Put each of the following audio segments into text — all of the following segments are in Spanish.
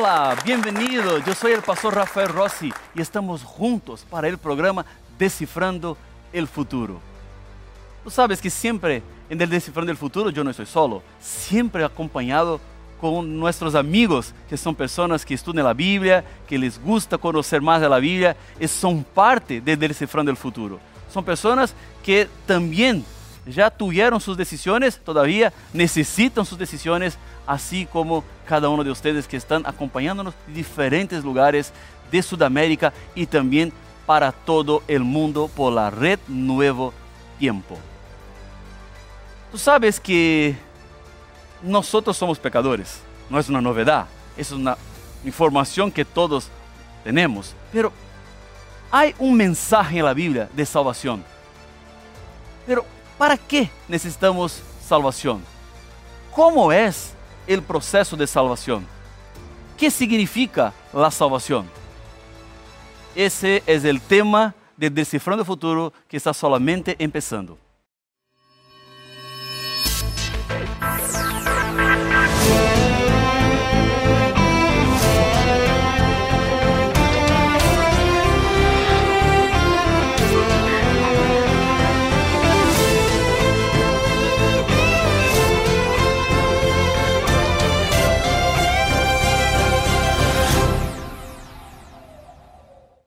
Hola, bienvenido. Yo soy el pastor Rafael Rossi y estamos juntos para el programa Descifrando el Futuro. Tú sabes que siempre en el Descifrando el Futuro yo no estoy solo, siempre acompañado con nuestros amigos, que son personas que estudian la Biblia, que les gusta conocer más de la Biblia y son parte de Descifrando el Futuro. Son personas que también ya tuvieron sus decisiones, todavía necesitan sus decisiones, así como cada uno de ustedes que están acompañándonos de diferentes lugares de Sudamérica y también para todo el mundo por la red Nuevo Tiempo. Tú sabes que nosotros somos pecadores, no es una novedad, es una información que todos tenemos, pero hay un mensaje en la Biblia de salvación. Pero ¿para qué necesitamos salvación? ¿Cómo es el proceso de salvación? ¿Qué significa la salvación? Ese es el tema de Descifrando el Futuro que está solamente empezando.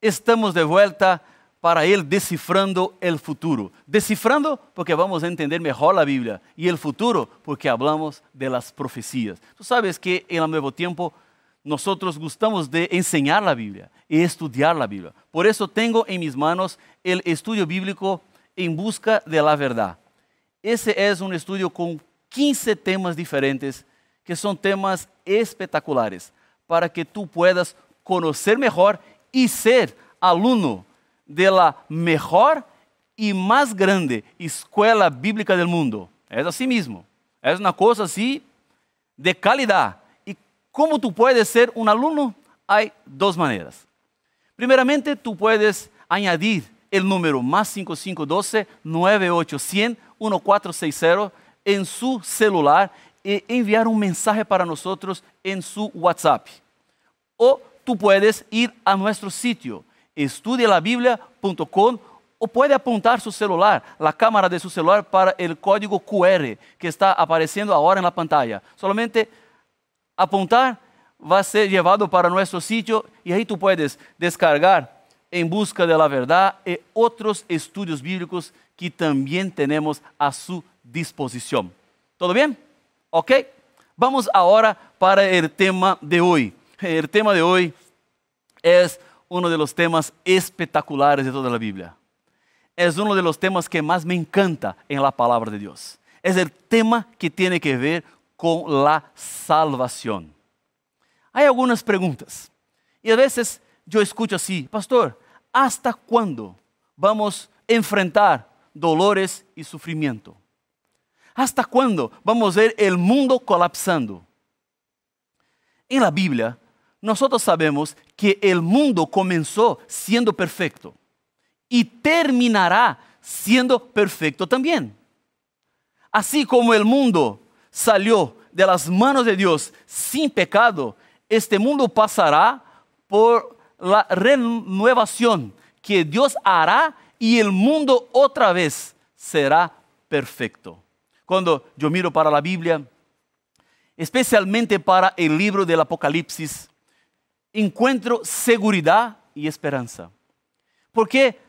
Estamos de vuelta para ir descifrando el futuro. Descifrando porque vamos a entender mejor la Biblia y el futuro porque hablamos de las profecías. Tú sabes que en el Nuevo Tiempo nosotros gustamos de enseñar la Biblia y estudiar la Biblia. Por eso tengo en mis manos el estudio bíblico en busca de la verdad. Ese es un estudio con 15 temas diferentes que son temas espectaculares para que tú puedas conocer mejor y ser aluno de la mejor y más grande escuela bíblica del mundo. Es así mismo. Es una cosa así de calidad. ¿Y cómo tú puedes ser un alumno? Hay dos maneras. Primeramente, tú puedes añadir el número más 5512 9800 1460 en su celular y enviar un mensaje para nosotros en su WhatsApp. O tú puedes ir a nuestro sitio estudialabiblia.com o puede apuntar su celular, la cámara de su celular para el código QR que está apareciendo ahora en la pantalla. Solamente apuntar va a ser llevado para nuestro sitio y ahí tú puedes descargar en busca de la verdad y otros estudios bíblicos que también tenemos a su disposición. ¿Todo bien? ¿Ok? Vamos ahora para el tema de hoy. El tema de hoy es uno de los temas espectaculares de toda la Biblia. Es uno de los temas que más me encanta en la palabra de Dios. Es el tema que tiene que ver con la salvación. Hay algunas preguntas. Y a veces yo escucho así, pastor, ¿hasta cuándo vamos a enfrentar dolores y sufrimiento? ¿Hasta cuándo vamos a ver el mundo colapsando? En la Biblia nosotros sabemos que el mundo comenzó siendo perfecto y terminará siendo perfecto también. Así como el mundo salió de las manos de Dios sin pecado, este mundo pasará por la renovación que Dios hará y el mundo otra vez será perfecto. Cuando yo miro para la Biblia, especialmente para el libro del Apocalipsis, encuentro seguridad y esperanza. Porque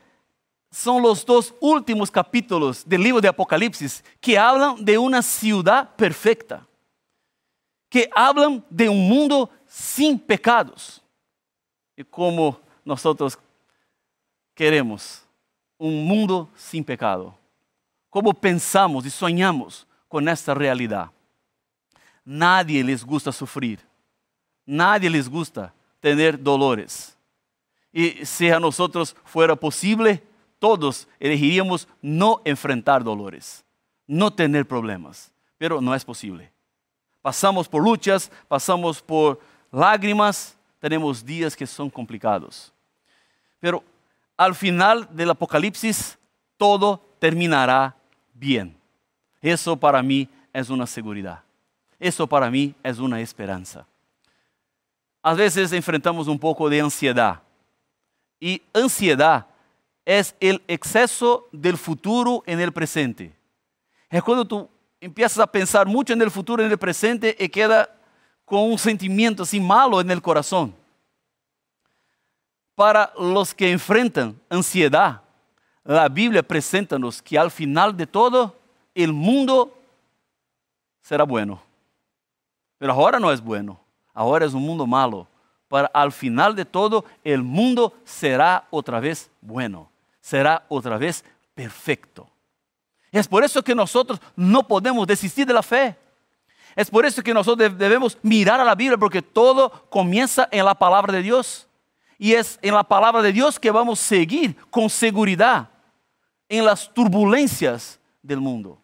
son los dos últimos capítulos del libro de Apocalipsis que hablan de una ciudad perfecta, que hablan de un mundo sin pecados. Y como nosotros queremos un mundo sin pecado, como pensamos y soñamos con esta realidad. Nadie les gusta sufrir, nadie les gusta tener dolores. Y si a nosotros fuera posible, todos elegiríamos no enfrentar dolores, no tener problemas, pero no es posible. Pasamos por luchas, pasamos por lágrimas, tenemos días que son complicados. Pero al final del Apocalipsis, todo terminará bien. Eso para mí es una seguridad. Eso para mí es una esperanza. A veces enfrentamos un poco de ansiedad. Y ansiedad es el exceso del futuro en el presente. Es cuando tú empiezas a pensar en el futuro, en el presente, y queda con un sentimiento así malo el corazón. Para los que enfrentan ansiedad, la Biblia presenta-nos que al final de todo, el mundo será bueno. Pero ahora no es bueno, ahora es un mundo malo. Para al final de todo, el mundo será otra vez bueno, será otra vez perfecto. Es por eso que nosotros no podemos desistir de la fe. Es por eso que nosotros debemos mirar a la Biblia, porque todo comienza en la palabra de Dios. Y es en la palabra de Dios que vamos a seguir con seguridad en las turbulencias del mundo.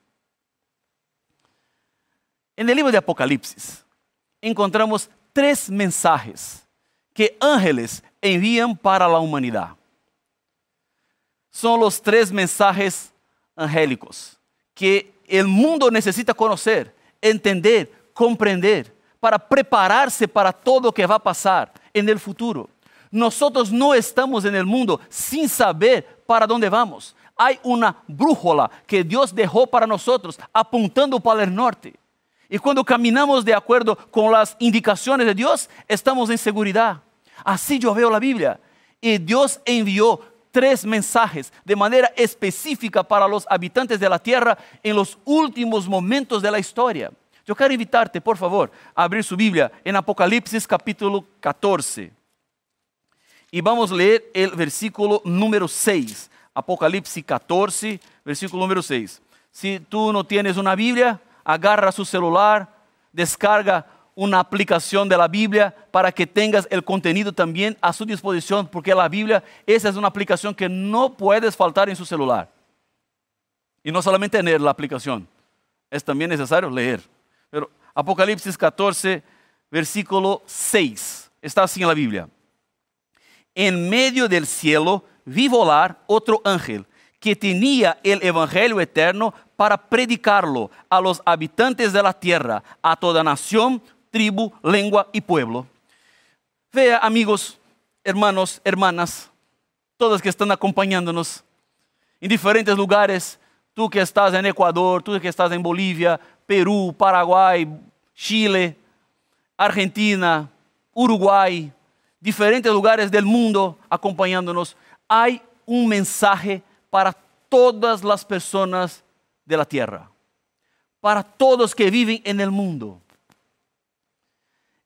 En el libro de Apocalipsis encontramos tres mensajes que ángeles envían para la humanidad. Son los tres mensajes angélicos que el mundo necesita conocer, entender, comprender, para prepararse para todo lo que va a pasar en el futuro. Nosotros no estamos en el mundo sin saber para dónde vamos. Hay una brújula que Dios dejó para nosotros apuntando para el norte. Y cuando caminamos de acuerdo con las indicaciones de Dios, estamos en seguridad. Así yo veo la Biblia. Y Dios envió tres mensajes de manera específica para los habitantes de la tierra en los últimos momentos de la historia. Yo quiero invitarte, por favor, a abrir su Biblia en Apocalipsis capítulo 14. Y vamos a leer el versículo número 6. Apocalipsis 14, versículo número 6. Si tú no tienes una Biblia, agarra su celular, descarga una aplicación de la Biblia para que tengas el contenido también a su disposición, porque la Biblia, esa es una aplicación que no puedes faltar en su celular. Y no solamente tener la aplicación, es también necesario leer. Pero Apocalipsis 14, versículo 6, está así en la Biblia. En medio del cielo vi volar otro ángel que tenía el Evangelio eterno para predicarlo a los habitantes de la tierra, a toda nación, tribu, lengua y pueblo. Vea, amigos, hermanos, hermanas, todos que están acompañándonos en diferentes lugares, tú que estás en Ecuador, tú que estás en Bolivia, Perú, Paraguay, Chile, Argentina, Uruguay, diferentes lugares del mundo acompañándonos, hay un mensaje para todas las personas de la tierra, para todos que viven en el mundo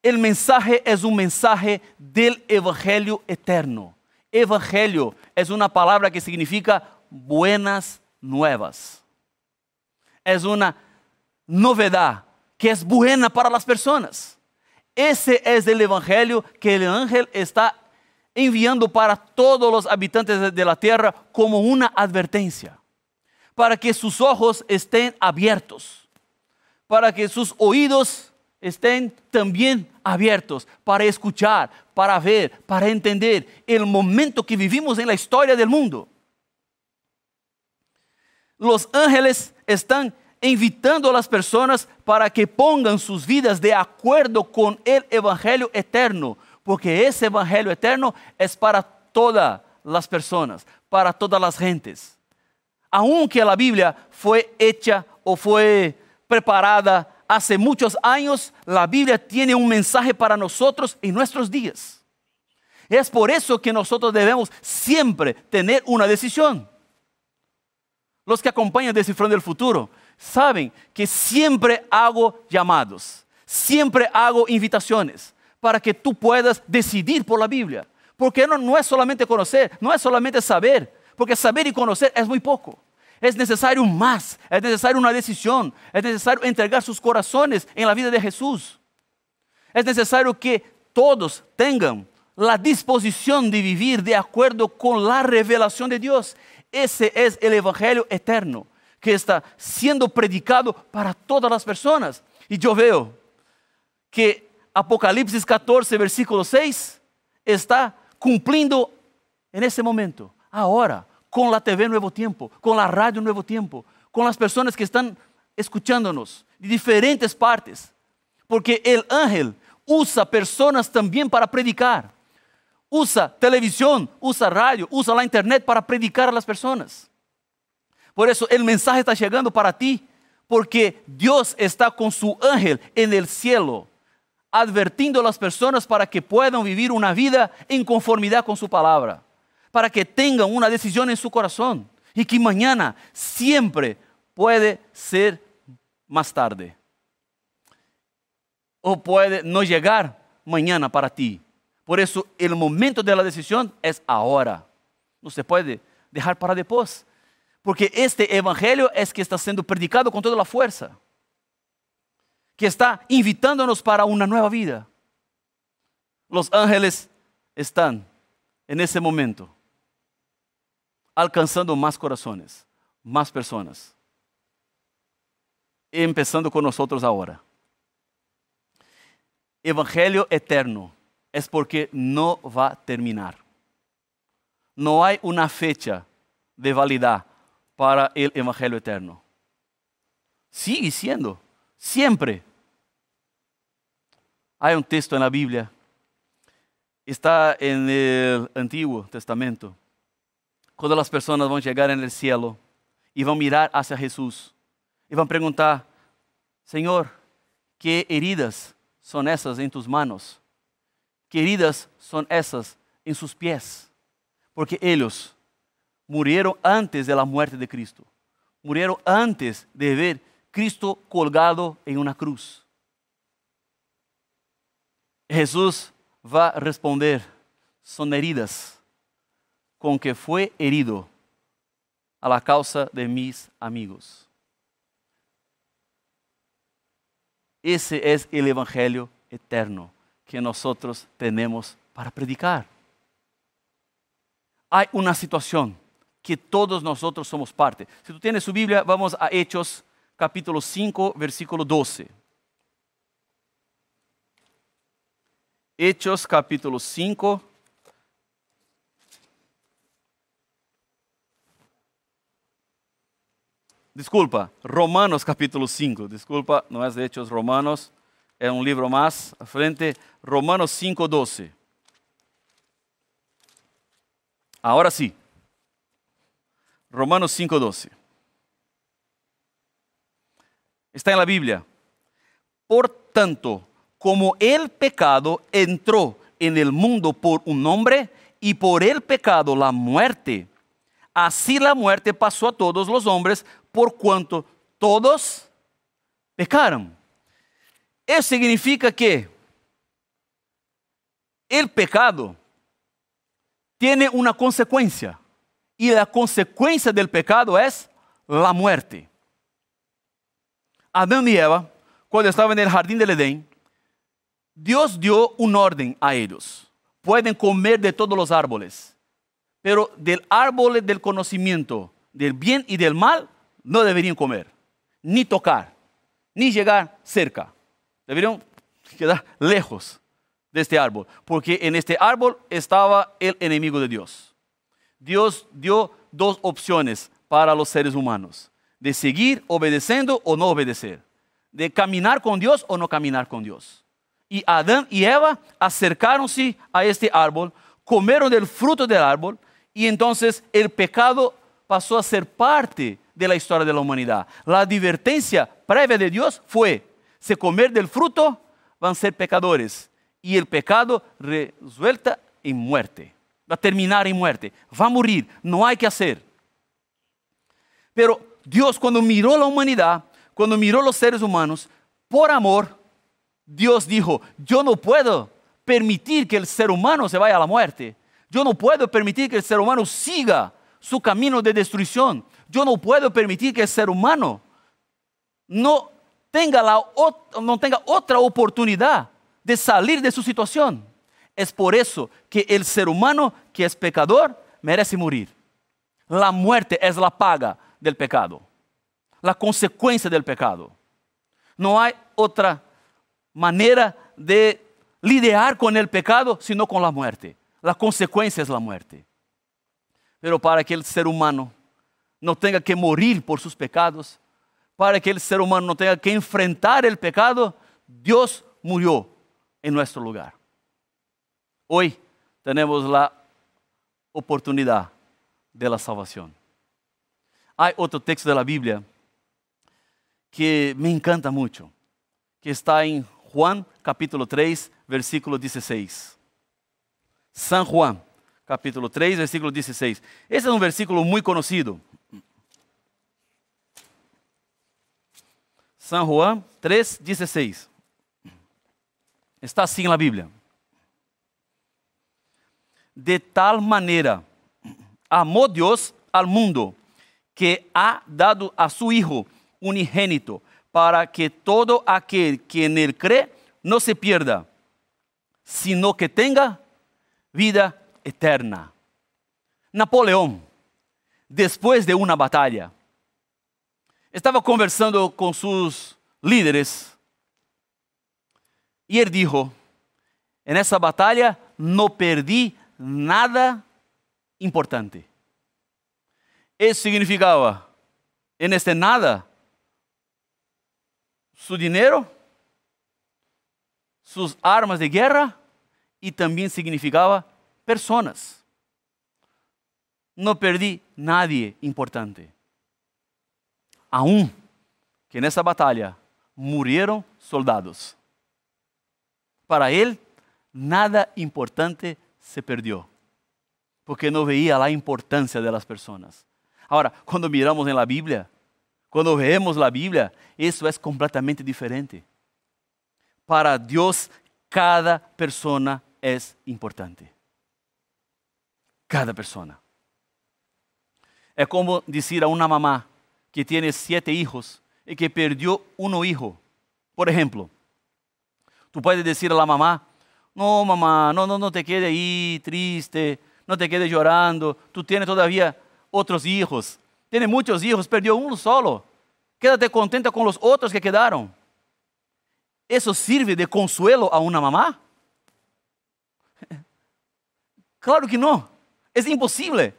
el mensaje es un mensaje del Evangelio eterno. Evangelio es una palabra que significa buenas nuevas. Es una novedad que es buena para las personas. Ese es el Evangelio que el ángel está enviando para todos los habitantes de la tierra como una advertencia, para que sus ojos estén abiertos, para que sus oídos estén también abiertos para escuchar, para ver, para entender el momento que vivimos en la historia del mundo. Los ángeles están invitando a las personas para que pongan sus vidas de acuerdo con el Evangelio eterno, porque ese Evangelio eterno es para todas las personas, para todas las gentes. Aunque la Biblia fue hecha o fue preparada hace muchos años, la Biblia tiene un mensaje para nosotros en nuestros días. Es por eso que nosotros debemos siempre tener una decisión. Los que acompañan Descifrando el Futuro saben que siempre hago llamados, siempre hago invitaciones para que tú puedas decidir por la Biblia. Porque no, es solamente conocer, no es solamente saber, porque saber y conocer es muy poco. Es necesario más, es necesario una decisión, es necesario entregar sus corazones en la vida de Jesús. Es necesario que todos tengan la disposición de vivir de acuerdo con la revelación de Dios. Ese es el Evangelio eterno que está siendo predicado para todas las personas. Y yo veo que Apocalipsis 14, versículo 6, está cumpliendo en ese momento, ahora con la TV Nuevo Tiempo, con la radio Nuevo Tiempo, con las personas que están escuchándonos de diferentes partes. Porque el ángel usa personas también para predicar. Usa televisión, usa radio, usa la internet para predicar a las personas. Por eso el mensaje está llegando para ti, porque Dios está con su ángel en el cielo, advirtiendo a las personas para que puedan vivir una vida en conformidad con su palabra, para que tengan una decisión en su corazón y que mañana siempre puede ser más tarde o puede no llegar mañana para ti. Por eso el momento de la decisión es ahora. No se puede dejar para después. Porque este evangelio es que está siendo predicado con toda la fuerza. Que está invitándonos para una nueva vida. Los ángeles están en ese momento alcanzando más corazones, más personas. Empezando con nosotros ahora. Evangelio eterno es porque no va a terminar. No hay una fecha de validad para el Evangelio eterno. Sigue siendo, siempre. Hay un texto en la Biblia, está en el Antiguo Testamento, cuando las personas van a llegar en el cielo y van a mirar hacia Jesús y van a preguntar, Señor, ¿qué heridas son esas en tus manos? ¿Qué heridas son esas en sus pies? Porque ellos murieron antes de la muerte de Cristo. Murieron antes de ver Cristo colgado en una cruz. Jesús va a responder, son heridas con que fue herido a la causa de mis amigos. Ese es el Evangelio eterno que nosotros tenemos para predicar. Hay una situación que todos nosotros somos parte. Si tú tienes su Biblia, vamos a Hechos capítulo 5, versículo 12. Hechos capítulo 5. Disculpa, Romanos capítulo 5. Disculpa, no es de Hechos Romanos, es un libro más a frente. Romanos 5, 12. Ahora sí. Romanos 5:12. Está en la Biblia. Por tanto, como el pecado entró en el mundo por un hombre y por el pecado la muerte, así la muerte pasó a todos los hombres por cuanto todos pecaron. Eso significa que el pecado tiene una consecuencia y la consecuencia del pecado es la muerte. Adán y Eva, cuando estaban en el jardín del Edén, Dios dio un orden a ellos. Pueden comer de todos los árboles, pero del árbol del conocimiento del bien y del mal no deberían comer, ni tocar, ni llegar cerca. Deberían quedar lejos de este árbol, porque en este árbol estaba el enemigo de Dios. Dios dio dos opciones para los seres humanos, de seguir obedeciendo o no obedecer, de caminar con Dios o no caminar con Dios. Y Adán y Eva acercaronse a este árbol, comieron del fruto del árbol y entonces el pecado pasó a ser parte de la historia de la humanidad. La advertencia previa de Dios fue, si comer del fruto van a ser pecadores y el pecado resuelta en muerte va a terminar en muerte, va a morir, no hay que hacer. Pero Dios cuando miró la humanidad, cuando miró los seres humanos, por amor, Dios dijo, yo no puedo permitir que el ser humano se vaya a la muerte. Yo no puedo permitir que el ser humano siga su camino de destrucción. Yo no puedo permitir que el ser humano no tenga, la, no tenga otra oportunidad de salir de su situación. Es por eso que el ser humano que es pecador merece morir. La muerte es la paga del pecado, la consecuencia del pecado. No hay otra manera de lidiar con el pecado sino con la muerte. La consecuencia es la muerte. Pero para que el ser humano no tenga que morir por sus pecados, para que el ser humano no tenga que enfrentar el pecado, Dios murió en nuestro lugar. Hoy tenemos la oportunidad de la salvación. Hay otro texto de la Biblia que me encanta mucho, que está en Juan capítulo 3, versículo 16. San Juan, capítulo 3, versículo 16. Ese es un versículo muy conocido. San Juan 3, 16. Está así en la Biblia. De tal manera amó Dios al mundo que ha dado a su Hijo unigénito para que todo aquel que en él cree no se pierda, sino que tenga vida eterna. Napoleón, después de una batalla, estaba conversando con sus líderes y él dijo, en esa batalla no perdí nada importante. Eso significaba, en este nada, su dinero, sus armas de guerra y también significaba personas. No perdí nadie importante. Aún que en esa batalla murieron soldados. Para él, nada importante se perdió, porque no veía la importancia de las personas. Ahora, cuando miramos en la Biblia, cuando vemos la Biblia, eso es completamente diferente. Para Dios, cada persona es importante. Cada persona. Es como decir a una mamá que tiene siete hijos y que perdió uno hijo. Por ejemplo, tú puedes decir a la mamá, no mamá, no, no, no te quedes ahí triste, no te quedes llorando, tú tienes todavía otros hijos, tiene muchos hijos, perdió uno solo. Quédate contenta con los otros que quedaron. ¿Eso sirve de consuelo a una mamá? Claro que no. Es imposible.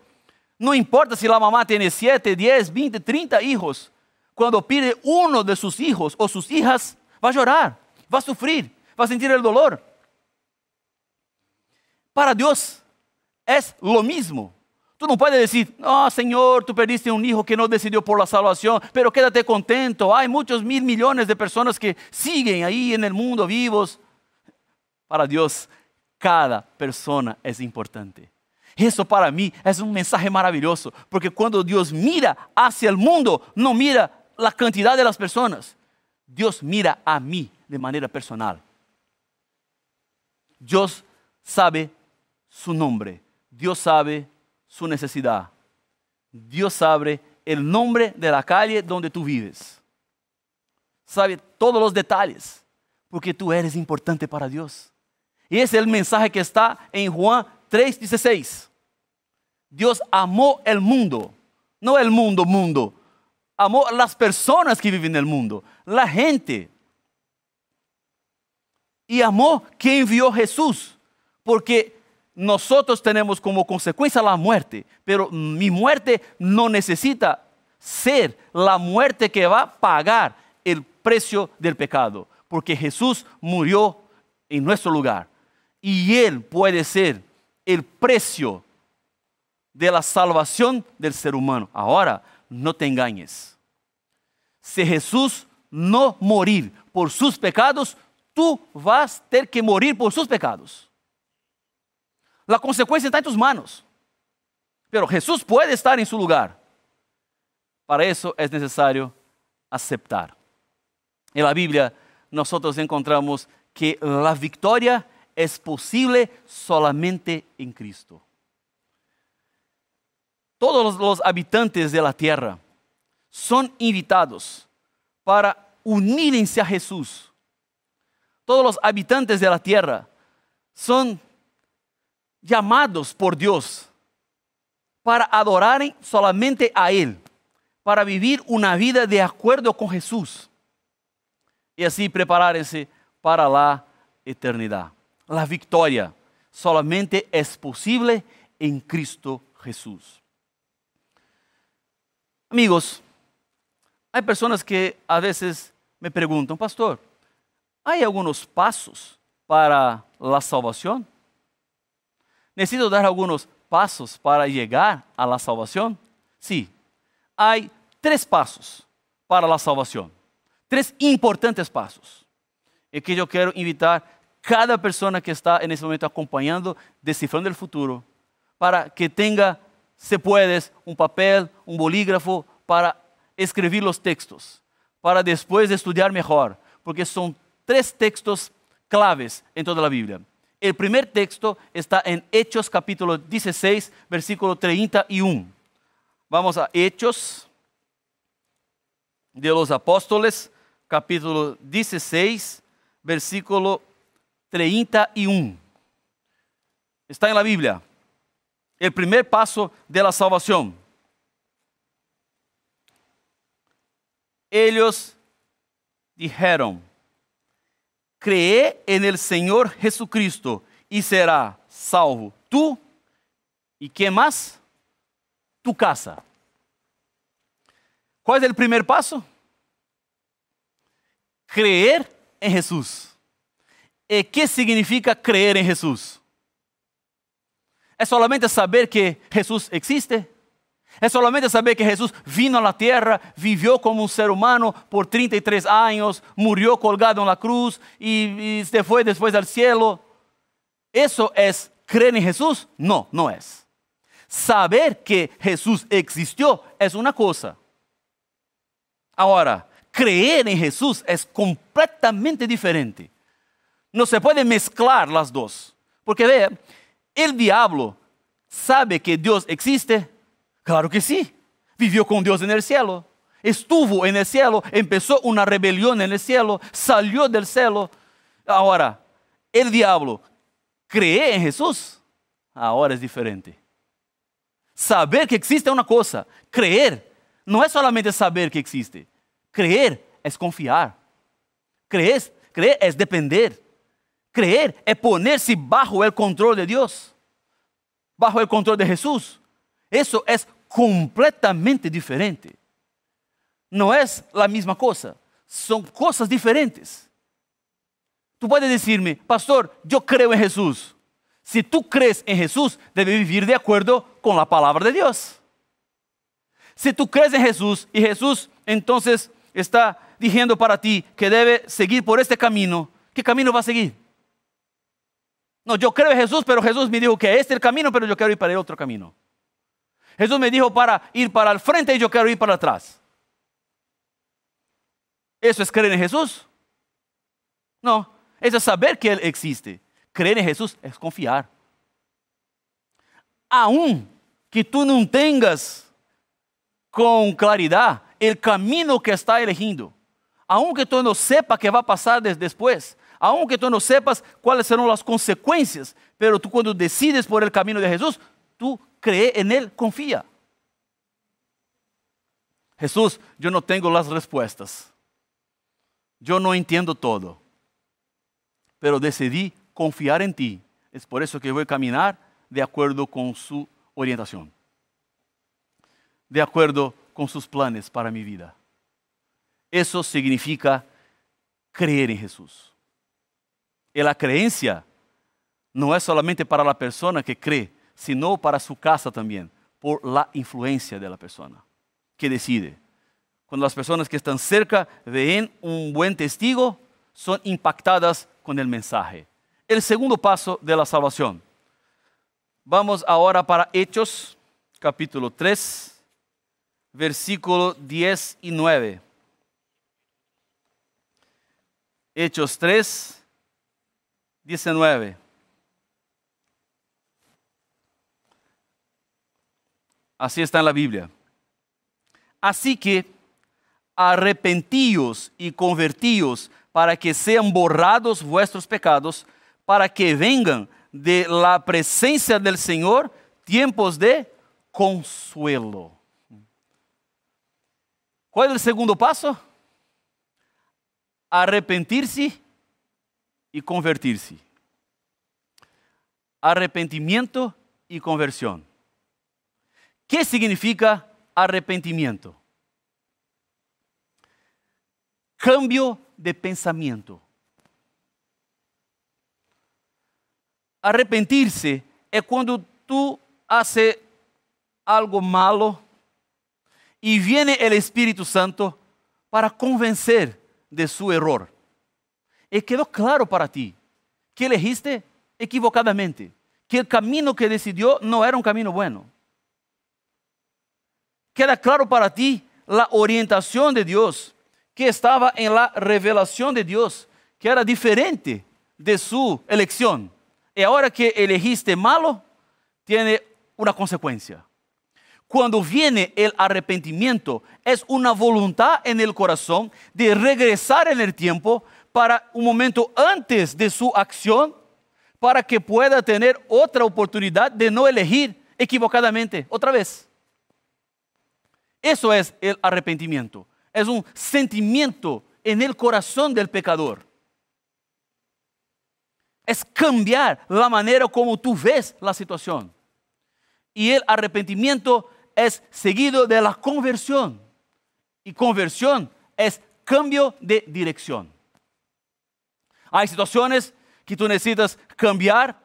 No importa si la mamá tiene 7, 10, 20, 30 hijos. Cuando pide uno de sus hijos o sus hijas, va a llorar, va a sufrir, a sentir el dolor. Para Dios es lo mismo. Tú no puedes decir, no, Señor, tú perdiste un hijo que no decidió por la salvación, pero quédate contento. Hay muchos mil millones de personas que siguen ahí en el mundo vivos. Para Dios, cada persona es importante. Eso para mí es un mensaje maravilloso, porque cuando Dios mira hacia el mundo, no mira la cantidad de las personas. Dios mira a mí de manera personal. Dios sabe su nombre. Dios sabe su necesidad. Dios sabe el nombre de la calle donde tú vives. Sabe todos los detalles, porque tú eres importante para Dios. Y ese es el mensaje que está en Juan 3:16. Dios amó el mundo, no el mundo, mundo. Amó las personas que viven en el mundo, la gente. Y amó que envió Jesús, porque nosotros tenemos como consecuencia la muerte, pero mi muerte no necesita ser la muerte que va a pagar el precio del pecado, porque Jesús murió en nuestro lugar y Él puede ser el precio de la salvación del ser humano. Ahora, no te engañes. Si Jesús no morir por sus pecados, tú vas a tener que morir por sus pecados. La consecuencia está en tus manos. Pero Jesús puede estar en su lugar. Para eso es necesario aceptar. En la Biblia nosotros encontramos que la victoria es posible solamente en Cristo. Todos los habitantes de la tierra son invitados para unirse a Jesús. Todos los habitantes de la tierra son llamados por Dios para adorar solamente a Él, para vivir una vida de acuerdo con Jesús y así prepararse para la eternidad. La victoria solamente es posible en Cristo Jesús. Amigos, hay personas que a veces me preguntan, pastor, ¿hay algunos pasos para la salvación? ¿Necesito dar algunos pasos para llegar a la salvación? Sí, hay tres pasos para la salvación. Tres importantes pasos. Y que yo quiero invitar cada persona que está en este momento acompañando Descifrando el Futuro para que tenga, se puedes, un papel, un bolígrafo para escribir los textos, para después estudiar mejor, porque son tres textos claves en toda la Biblia. El primer texto está en Hechos capítulo 16, versículo 31. Vamos a Hechos de los Apóstoles, capítulo 16, versículo 31. Está en la Biblia. El primer paso de la salvación. Ellos dijeron, cree en el Señor Jesucristo y será salvo tú y quién más? Tu casa. ¿Cuál es el primer paso? Creer en Jesús. ¿Y qué significa creer en Jesús? ¿Es solamente saber que Jesús existe? ¿Es solamente saber que Jesús vino a la tierra, vivió como un ser humano por 33 años, murió colgado en la cruz y, y se fue después al cielo? ¿Eso es creer en Jesús? No, no es. Saber que Jesús existió es una cosa. Ahora, creer en Jesús es completamente diferente. No se puede mezclar las dos. Porque vea, el diablo sabe que Dios existe. Claro que sí. Vivió con Dios en el cielo. Estuvo en el cielo. Empezó una rebelión en el cielo. Salió del cielo. Ahora, el diablo cree en Jesús. Ahora es diferente. Saber que existe es una cosa. Creer no es solamente saber que existe. Creer es confiar. Creer, creer es depender. Creer es ponerse bajo el control de Dios, bajo el control de Jesús. Eso es completamente diferente. No es la misma cosa, son cosas diferentes. Tú puedes decirme, pastor, yo creo en Jesús. Si tú crees en Jesús, debes vivir de acuerdo con la palabra de Dios. Si tú crees en Jesús y Jesús entonces está diciendo para ti que debe seguir por este camino, ¿qué camino va a seguir? No, yo creo en Jesús, pero Jesús me dijo que este es el camino, pero yo quiero ir para el otro camino. Jesús me dijo para ir para el frente y yo quiero ir para atrás. ¿Eso es creer en Jesús? No, eso es saber que Él existe. Creer en Jesús es confiar. Aún que tú no tengas con claridad el camino que está eligiendo, aunque tú no sepas qué va a pasar después, aunque tú no sepas cuáles serán las consecuencias, pero tú cuando decides por el camino de Jesús, tú crees en Él, confía. Jesús, yo no tengo las respuestas. Yo no entiendo todo. Pero decidí confiar en ti. Es por eso que voy a caminar de acuerdo con su orientación. De acuerdo con sus planes para mi vida. Eso significa creer en Jesús. Y la creencia no es solamente para la persona que cree, sino para su casa también, por la influencia de la persona que decide. Cuando las personas que están cerca ven un buen testigo, son impactadas con el mensaje. El segundo paso de la salvación. Vamos ahora para Hechos, capítulo 3, versículo 10 y 9. Hechos 3, 19. Así está en la Biblia. Así que arrepentíos y convertíos para que sean borrados vuestros pecados, para que vengan de la presencia del Señor tiempos de consuelo. ¿Cuál es el segundo paso? Arrepentirse y convertirse. Arrepentimiento y conversión. ¿Qué significa arrepentimiento? Cambio de pensamiento. arrepentirse é quando tu haces algo malo e viene o Espírito Santo para convencer de su error. E quedou claro para ti que elegiste equivocadamente, que o caminho que decidiu não era um caminho bueno. Queda claro para ti a orientação de Deus, que estava em la revelação de Deus, que era diferente de sua eleição. E agora que elegiste malo, tiene uma consequência. Quando viene el arrepentimiento, es una voluntad en el corazón de regresar en el tiempo para un momento antes de su acción, para que pueda tener otra oportunidad de no elegir equivocadamente otra vez. Eso es el arrepentimiento. Es un sentimiento en el corazón del pecador. Es cambiar la manera como tú ves la situación. Y el arrepentimiento es seguido de la conversión. Y conversión es cambio de dirección. Hay situaciones que tú necesitas cambiar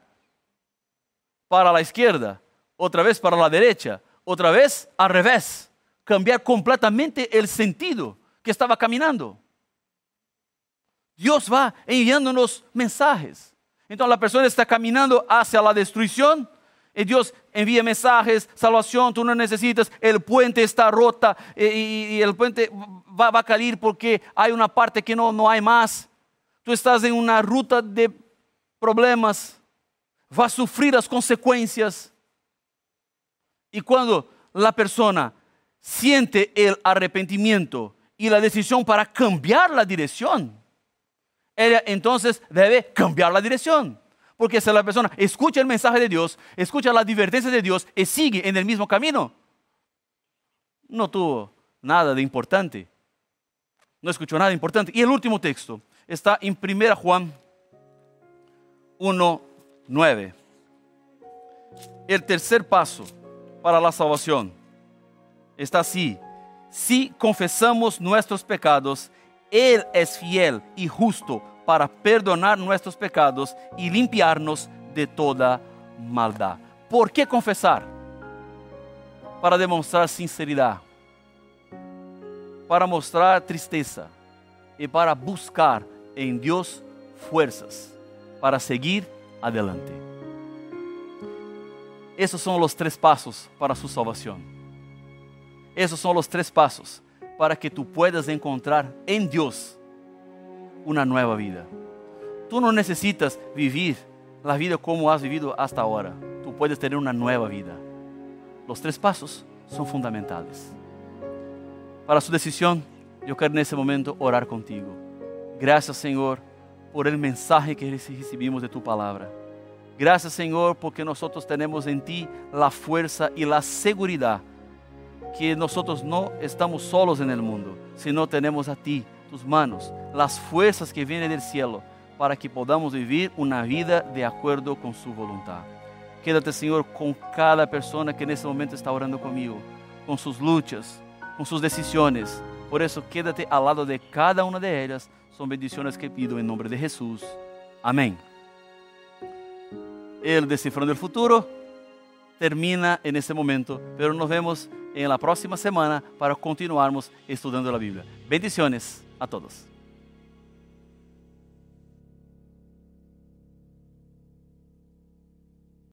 para la izquierda, otra vez para la derecha, otra vez al revés. Cambiar completamente el sentido que estaba caminando. Dios va enviándonos mensajes. Entonces la persona está caminando hacia la destrucción y Dios envía mensajes, salvación, tú no necesitas, el puente está rota y, el puente va, a caer porque hay una parte que no, no hay más. Tú estás en una ruta de problemas, va a sufrir las consecuencias. Y cuando la persona siente el arrepentimiento y la decisión para cambiar la dirección, ella entonces debe cambiar la dirección. Porque si la persona escucha el mensaje de Dios, escucha la advertencia de Dios y sigue en el mismo camino, no tuvo nada de importante. No escuchó nada importante. Y el último texto está en 1 Juan 1, 9. El tercer paso para la salvación está así. Si confesamos nuestros pecados, Él es fiel y justo para perdonar nuestros pecados y limpiarnos de toda maldad. ¿Por qué confesar? Para demostrar sinceridad, para mostrar tristeza y para buscar en Dios fuerzas para seguir adelante. Esos son los tres pasos para su salvación. Esos son los tres pasos para que tú puedas encontrar en Dios una nueva vida. Tú no necesitas vivir la vida como has vivido hasta ahora. Tú puedes tener una nueva vida. Los tres pasos son fundamentales. Para su decisión, yo quiero en ese momento orar contigo. Gracias Señor por el mensaje que recibimos de tu palabra. Gracias Señor porque nosotros tenemos en ti la fuerza y la seguridad que nosotros no estamos solos en el mundo, sino tenemos a ti tus manos, las fuerzas que vienen del cielo, para que podamos vivir una vida de acuerdo con su voluntad. Quédate, Señor, con cada persona que en este momento está orando conmigo, con sus luchas, con sus decisiones. Por eso, quédate al lado de cada una de ellas. Son bendiciones que pido en nombre de Jesús. Amén. El Descifrando el Futuro termina en este momento, pero nos vemos en la próxima semana para continuarmos estudiando la Biblia. Bendiciones a todos.